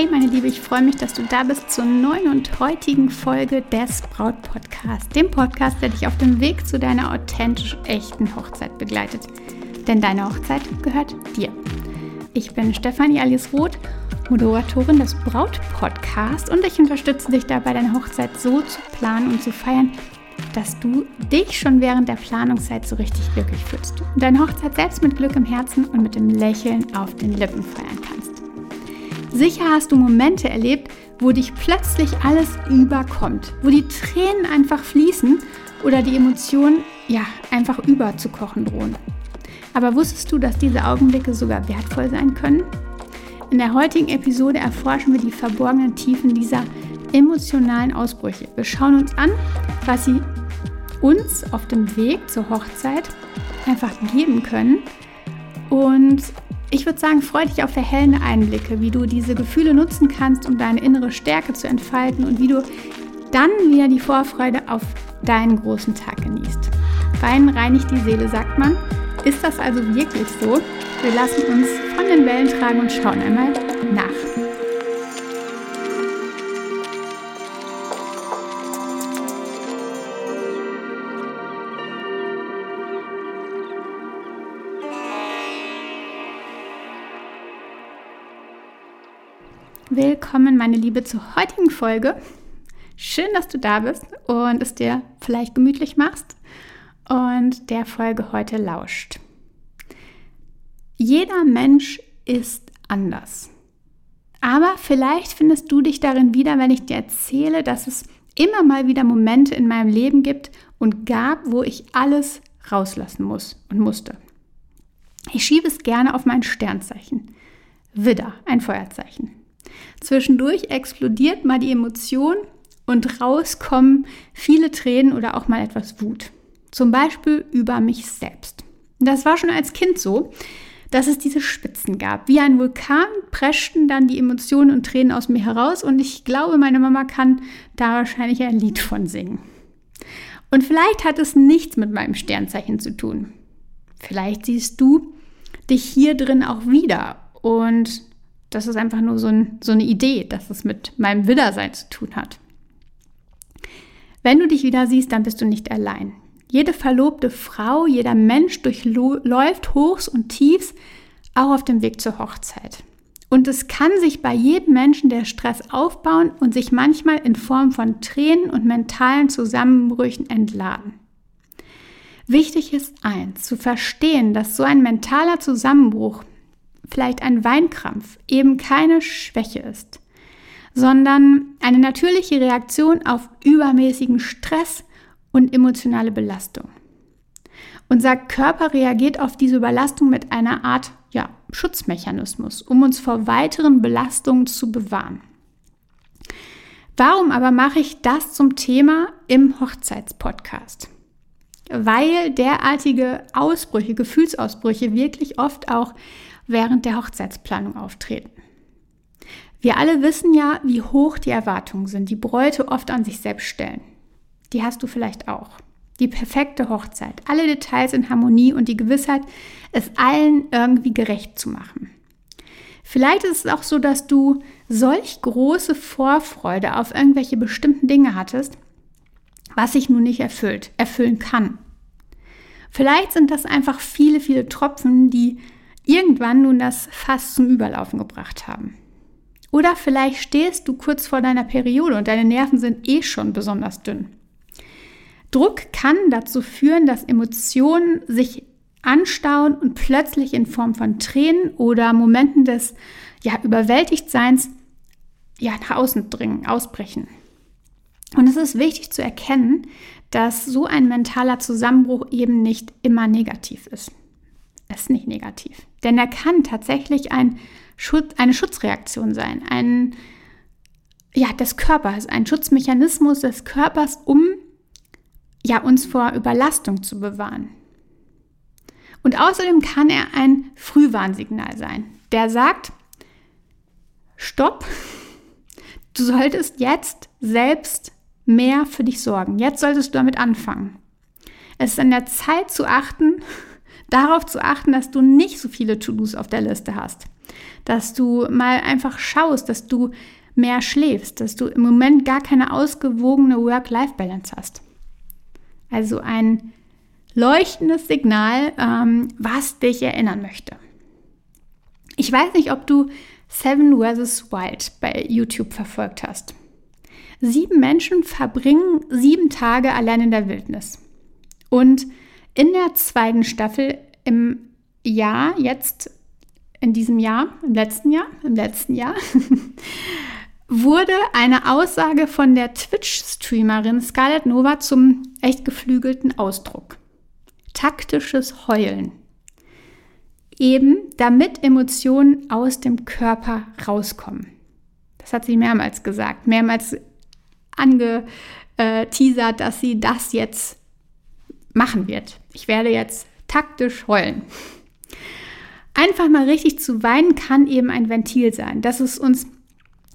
Hey meine Liebe, ich freue mich, dass du da bist zur neuen und heutigen Folge des Braut Podcast, dem Podcast, der dich auf dem Weg zu deiner authentisch echten Hochzeit begleitet. Denn deine Hochzeit gehört dir. Ich bin Stefanie Alice Roth, Moderatorin des Braut Podcast und ich unterstütze dich dabei, deine Hochzeit so zu planen und zu feiern, dass du dich schon während der Planungszeit so richtig glücklich fühlst und deine Hochzeit selbst mit Glück im Herzen und mit dem Lächeln auf den Lippen feiern kannst. Sicher hast du Momente erlebt, wo dich plötzlich alles überkommt, wo die Tränen einfach fließen oder die Emotionen ja einfach überzukochen drohen. Aber wusstest du, dass diese Augenblicke sogar wertvoll sein können? In der heutigen Episode erforschen wir die verborgenen Tiefen dieser emotionalen Ausbrüche. Wir schauen uns an, was sie uns auf dem Weg zur Hochzeit einfach geben können und ich würde sagen, freue dich auf erhellende Einblicke, wie du diese Gefühle nutzen kannst, um deine innere Stärke zu entfalten und wie du dann wieder die Vorfreude auf deinen großen Tag genießt. Wein reinigt die Seele, sagt man. Ist das also wirklich so? Wir lassen uns von den Wellen tragen und schauen einmal nach. Willkommen, meine Liebe, zur heutigen Folge. Schön, dass du da bist und es dir vielleicht gemütlich machst und der Folge heute lauscht. Jeder Mensch ist anders. Aber vielleicht findest du dich darin wieder, wenn ich dir erzähle, dass es immer mal wieder Momente in meinem Leben gibt und gab, wo ich alles rauslassen muss und musste. Ich schiebe es gerne auf mein Sternzeichen. Widder, ein Feuerzeichen. Zwischendurch explodiert mal die Emotion und rauskommen viele Tränen oder auch mal etwas Wut. Zum Beispiel über mich selbst. Das war schon als Kind so, dass es diese Spitzen gab. Wie ein Vulkan preschten dann die Emotionen und Tränen aus mir heraus und ich glaube, meine Mama kann da wahrscheinlich ein Lied von singen. Und vielleicht hat es nichts mit meinem Sternzeichen zu tun. Vielleicht siehst du dich hier drin auch wieder und das ist einfach nur so, ein, so eine Idee, dass es mit meinem Widdersein zu tun hat. Wenn du dich wieder siehst, dann bist du nicht allein. Jede verlobte Frau, jeder Mensch durchläuft Hochs und Tiefs, auch auf dem Weg zur Hochzeit. Und es kann sich bei jedem Menschen der Stress aufbauen und sich manchmal in Form von Tränen und mentalen Zusammenbrüchen entladen. Wichtig ist eins, zu verstehen, dass so ein mentaler Zusammenbruch vielleicht ein Weinkrampf eben keine Schwäche ist, sondern eine natürliche Reaktion auf übermäßigen Stress und emotionale Belastung. Unser Körper reagiert auf diese Überlastung mit einer Art ja, Schutzmechanismus, um uns vor weiteren Belastungen zu bewahren. Warum aber mache ich das zum Thema im Hochzeitspodcast? Weil derartige Ausbrüche, Gefühlsausbrüche wirklich oft auch während der Hochzeitsplanung auftreten. Wir alle wissen ja, wie hoch die Erwartungen sind, die Bräute oft an sich selbst stellen. Die hast du vielleicht auch. Die perfekte Hochzeit, alle Details in Harmonie und die Gewissheit, es allen irgendwie gerecht zu machen. Vielleicht ist es auch so, dass du solch große Vorfreude auf irgendwelche bestimmten Dinge hattest, was sich nun nicht erfüllt, erfüllen kann. Vielleicht sind das einfach viele, viele Tropfen, die irgendwann nun das Fass zum Überlaufen gebracht haben. Oder vielleicht stehst du kurz vor deiner Periode und deine Nerven sind eh schon besonders dünn. Druck kann dazu führen, dass Emotionen sich anstauen und plötzlich in Form von Tränen oder Momenten des ja, Überwältigtseins ja, nach außen dringen, ausbrechen. Und es ist wichtig zu erkennen, dass so ein mentaler Zusammenbruch eben nicht immer negativ ist ist nicht negativ. Denn er kann tatsächlich ein Schutz, eine Schutzreaktion sein, ein, ja, des Körpers, ein Schutzmechanismus des Körpers, um ja, uns vor Überlastung zu bewahren. Und außerdem kann er ein Frühwarnsignal sein, der sagt, stopp, du solltest jetzt selbst mehr für dich sorgen. Jetzt solltest du damit anfangen. Es ist an der Zeit zu achten, darauf zu achten, dass du nicht so viele To-Dos auf der Liste hast. Dass du mal einfach schaust, dass du mehr schläfst, dass du im Moment gar keine ausgewogene Work-Life-Balance hast. Also ein leuchtendes Signal, ähm, was dich erinnern möchte. Ich weiß nicht, ob du Seven vs. Wild bei YouTube verfolgt hast. Sieben Menschen verbringen sieben Tage allein in der Wildnis. Und in der zweiten Staffel im Jahr, jetzt in diesem Jahr, im letzten Jahr, im letzten Jahr, wurde eine Aussage von der Twitch-Streamerin Scarlett Nova zum echt geflügelten Ausdruck. Taktisches Heulen. Eben damit Emotionen aus dem Körper rauskommen. Das hat sie mehrmals gesagt, mehrmals angeteasert, dass sie das jetzt machen wird. Ich werde jetzt taktisch heulen. Einfach mal richtig zu weinen kann eben ein Ventil sein, dass es uns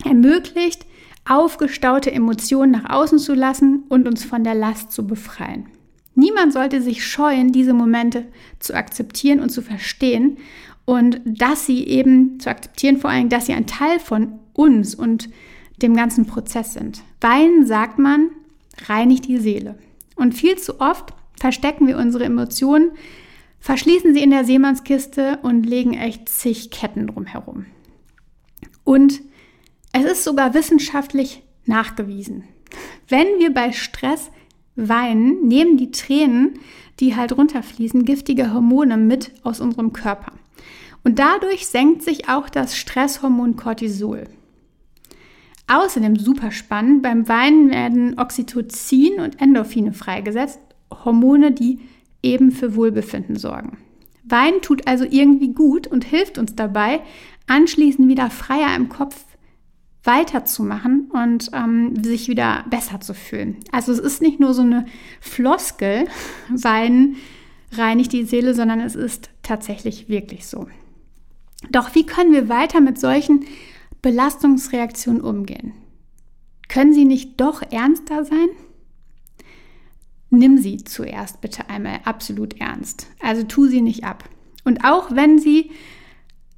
ermöglicht, aufgestaute Emotionen nach außen zu lassen und uns von der Last zu befreien. Niemand sollte sich scheuen, diese Momente zu akzeptieren und zu verstehen und dass sie eben zu akzeptieren, vor allem, dass sie ein Teil von uns und dem ganzen Prozess sind. Weinen, sagt man, reinigt die Seele. Und viel zu oft verstecken wir unsere Emotionen, verschließen sie in der Seemannskiste und legen echt zig Ketten drumherum. Und es ist sogar wissenschaftlich nachgewiesen. Wenn wir bei Stress weinen, nehmen die Tränen, die halt runterfließen, giftige Hormone mit aus unserem Körper. Und dadurch senkt sich auch das Stresshormon Cortisol. Außerdem super spannend, beim Weinen werden Oxytocin und Endorphine freigesetzt, Hormone, die eben für Wohlbefinden sorgen. Weinen tut also irgendwie gut und hilft uns dabei, anschließend wieder freier im Kopf weiterzumachen und ähm, sich wieder besser zu fühlen. Also es ist nicht nur so eine Floskel, Weinen reinigt die Seele, sondern es ist tatsächlich wirklich so. Doch wie können wir weiter mit solchen Belastungsreaktionen umgehen? Können sie nicht doch ernster sein? Nimm sie zuerst bitte einmal absolut ernst. Also tu sie nicht ab. Und auch wenn sie,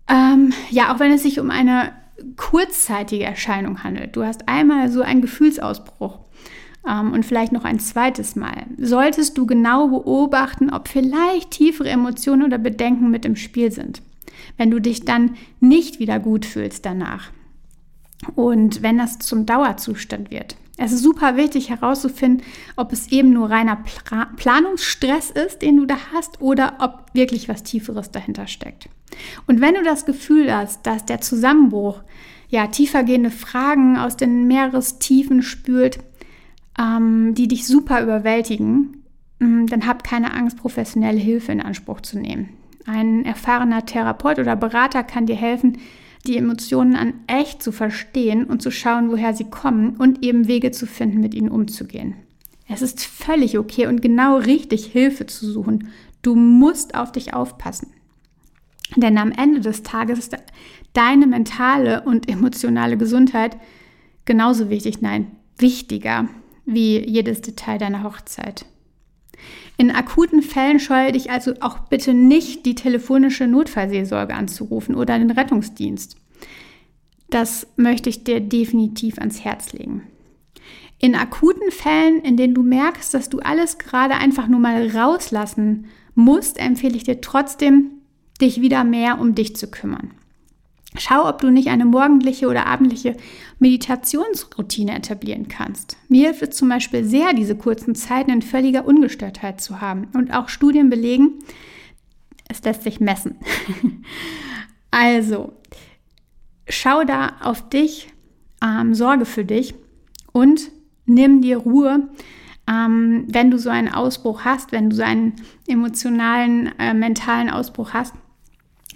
ähm, ja, auch wenn es sich um eine kurzzeitige Erscheinung handelt, du hast einmal so einen Gefühlsausbruch ähm, und vielleicht noch ein zweites Mal, solltest du genau beobachten, ob vielleicht tiefere Emotionen oder Bedenken mit im Spiel sind. Wenn du dich dann nicht wieder gut fühlst danach und wenn das zum Dauerzustand wird. Es ist super wichtig herauszufinden, ob es eben nur reiner Pla Planungsstress ist, den du da hast, oder ob wirklich was Tieferes dahinter steckt. Und wenn du das Gefühl hast, dass der Zusammenbruch ja tiefergehende Fragen aus den Meerestiefen spült, ähm, die dich super überwältigen, mm, dann hab keine Angst, professionelle Hilfe in Anspruch zu nehmen. Ein erfahrener Therapeut oder Berater kann dir helfen, die Emotionen an echt zu verstehen und zu schauen, woher sie kommen und eben Wege zu finden, mit ihnen umzugehen. Es ist völlig okay und genau richtig, Hilfe zu suchen. Du musst auf dich aufpassen. Denn am Ende des Tages ist deine mentale und emotionale Gesundheit genauso wichtig, nein, wichtiger wie jedes Detail deiner Hochzeit. In akuten Fällen scheue dich also auch bitte nicht, die telefonische Notfallseelsorge anzurufen oder den Rettungsdienst. Das möchte ich dir definitiv ans Herz legen. In akuten Fällen, in denen du merkst, dass du alles gerade einfach nur mal rauslassen musst, empfehle ich dir trotzdem, dich wieder mehr um dich zu kümmern. Schau, ob du nicht eine morgendliche oder abendliche Meditationsroutine etablieren kannst. Mir hilft es zum Beispiel sehr, diese kurzen Zeiten in völliger Ungestörtheit zu haben. Und auch Studien belegen, es lässt sich messen. also, schau da auf dich, ähm, sorge für dich und nimm dir Ruhe, ähm, wenn du so einen Ausbruch hast, wenn du so einen emotionalen, äh, mentalen Ausbruch hast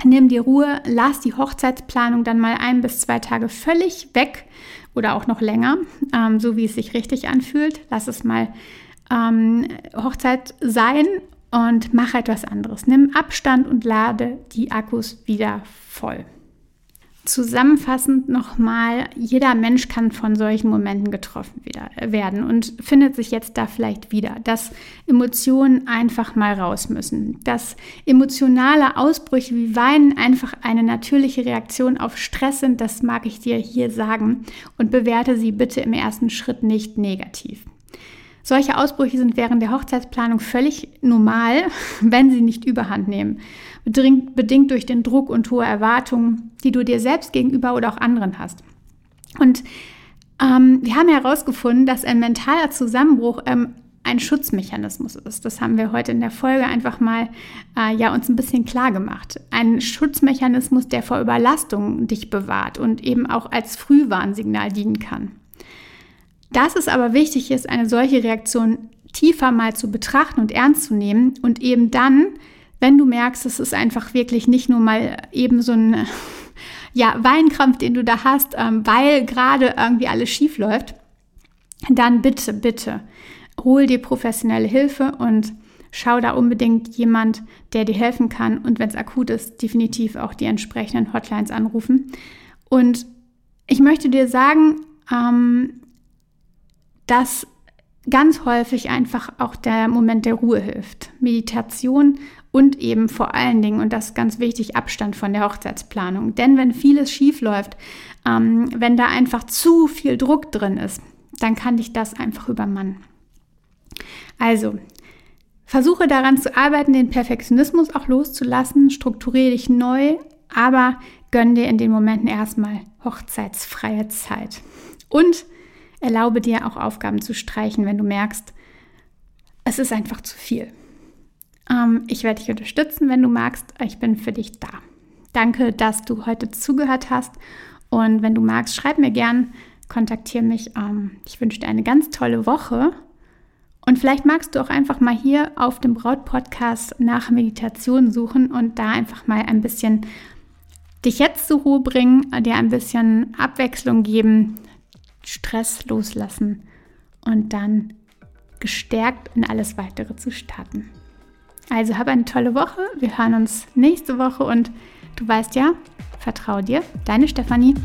Nimm dir Ruhe, lass die Hochzeitsplanung dann mal ein bis zwei Tage völlig weg oder auch noch länger, ähm, so wie es sich richtig anfühlt. Lass es mal ähm, Hochzeit sein und mach etwas anderes. Nimm Abstand und lade die Akkus wieder voll. Zusammenfassend nochmal, jeder Mensch kann von solchen Momenten getroffen äh, werden und findet sich jetzt da vielleicht wieder, dass Emotionen einfach mal raus müssen, dass emotionale Ausbrüche wie Weinen einfach eine natürliche Reaktion auf Stress sind, das mag ich dir hier sagen und bewerte sie bitte im ersten Schritt nicht negativ. Solche Ausbrüche sind während der Hochzeitsplanung völlig normal, wenn sie nicht überhand nehmen bedingt durch den Druck und hohe Erwartungen, die du dir selbst gegenüber oder auch anderen hast. Und ähm, wir haben herausgefunden, dass ein mentaler Zusammenbruch ähm, ein Schutzmechanismus ist. Das haben wir heute in der Folge einfach mal äh, ja uns ein bisschen klar gemacht. Ein Schutzmechanismus, der vor Überlastung dich bewahrt und eben auch als Frühwarnsignal dienen kann. Dass es aber wichtig ist, eine solche Reaktion tiefer mal zu betrachten und ernst zu nehmen und eben dann wenn du merkst, es ist einfach wirklich nicht nur mal eben so ein ja, Weinkrampf, den du da hast, ähm, weil gerade irgendwie alles schief läuft, dann bitte, bitte hol dir professionelle Hilfe und schau da unbedingt jemand, der dir helfen kann und wenn es akut ist, definitiv auch die entsprechenden Hotlines anrufen. Und ich möchte dir sagen, ähm, dass ganz häufig einfach auch der Moment der Ruhe hilft. Meditation und eben vor allen Dingen, und das ist ganz wichtig, Abstand von der Hochzeitsplanung. Denn wenn vieles schief läuft, ähm, wenn da einfach zu viel Druck drin ist, dann kann dich das einfach übermannen. Also, versuche daran zu arbeiten, den Perfektionismus auch loszulassen, strukturiere dich neu, aber gönn dir in den Momenten erstmal hochzeitsfreie Zeit. Und erlaube dir auch Aufgaben zu streichen, wenn du merkst, es ist einfach zu viel. Ähm, ich werde dich unterstützen, wenn du magst. Ich bin für dich da. Danke, dass du heute zugehört hast. Und wenn du magst, schreib mir gern, kontaktiere mich. Ähm, ich wünsche dir eine ganz tolle Woche. Und vielleicht magst du auch einfach mal hier auf dem Braut-Podcast nach Meditation suchen und da einfach mal ein bisschen dich jetzt zur Ruhe bringen, dir ein bisschen Abwechslung geben, Stress loslassen und dann gestärkt in alles weitere zu starten. Also hab eine tolle Woche. Wir hören uns nächste Woche und du weißt ja, vertrau dir, deine Stefanie.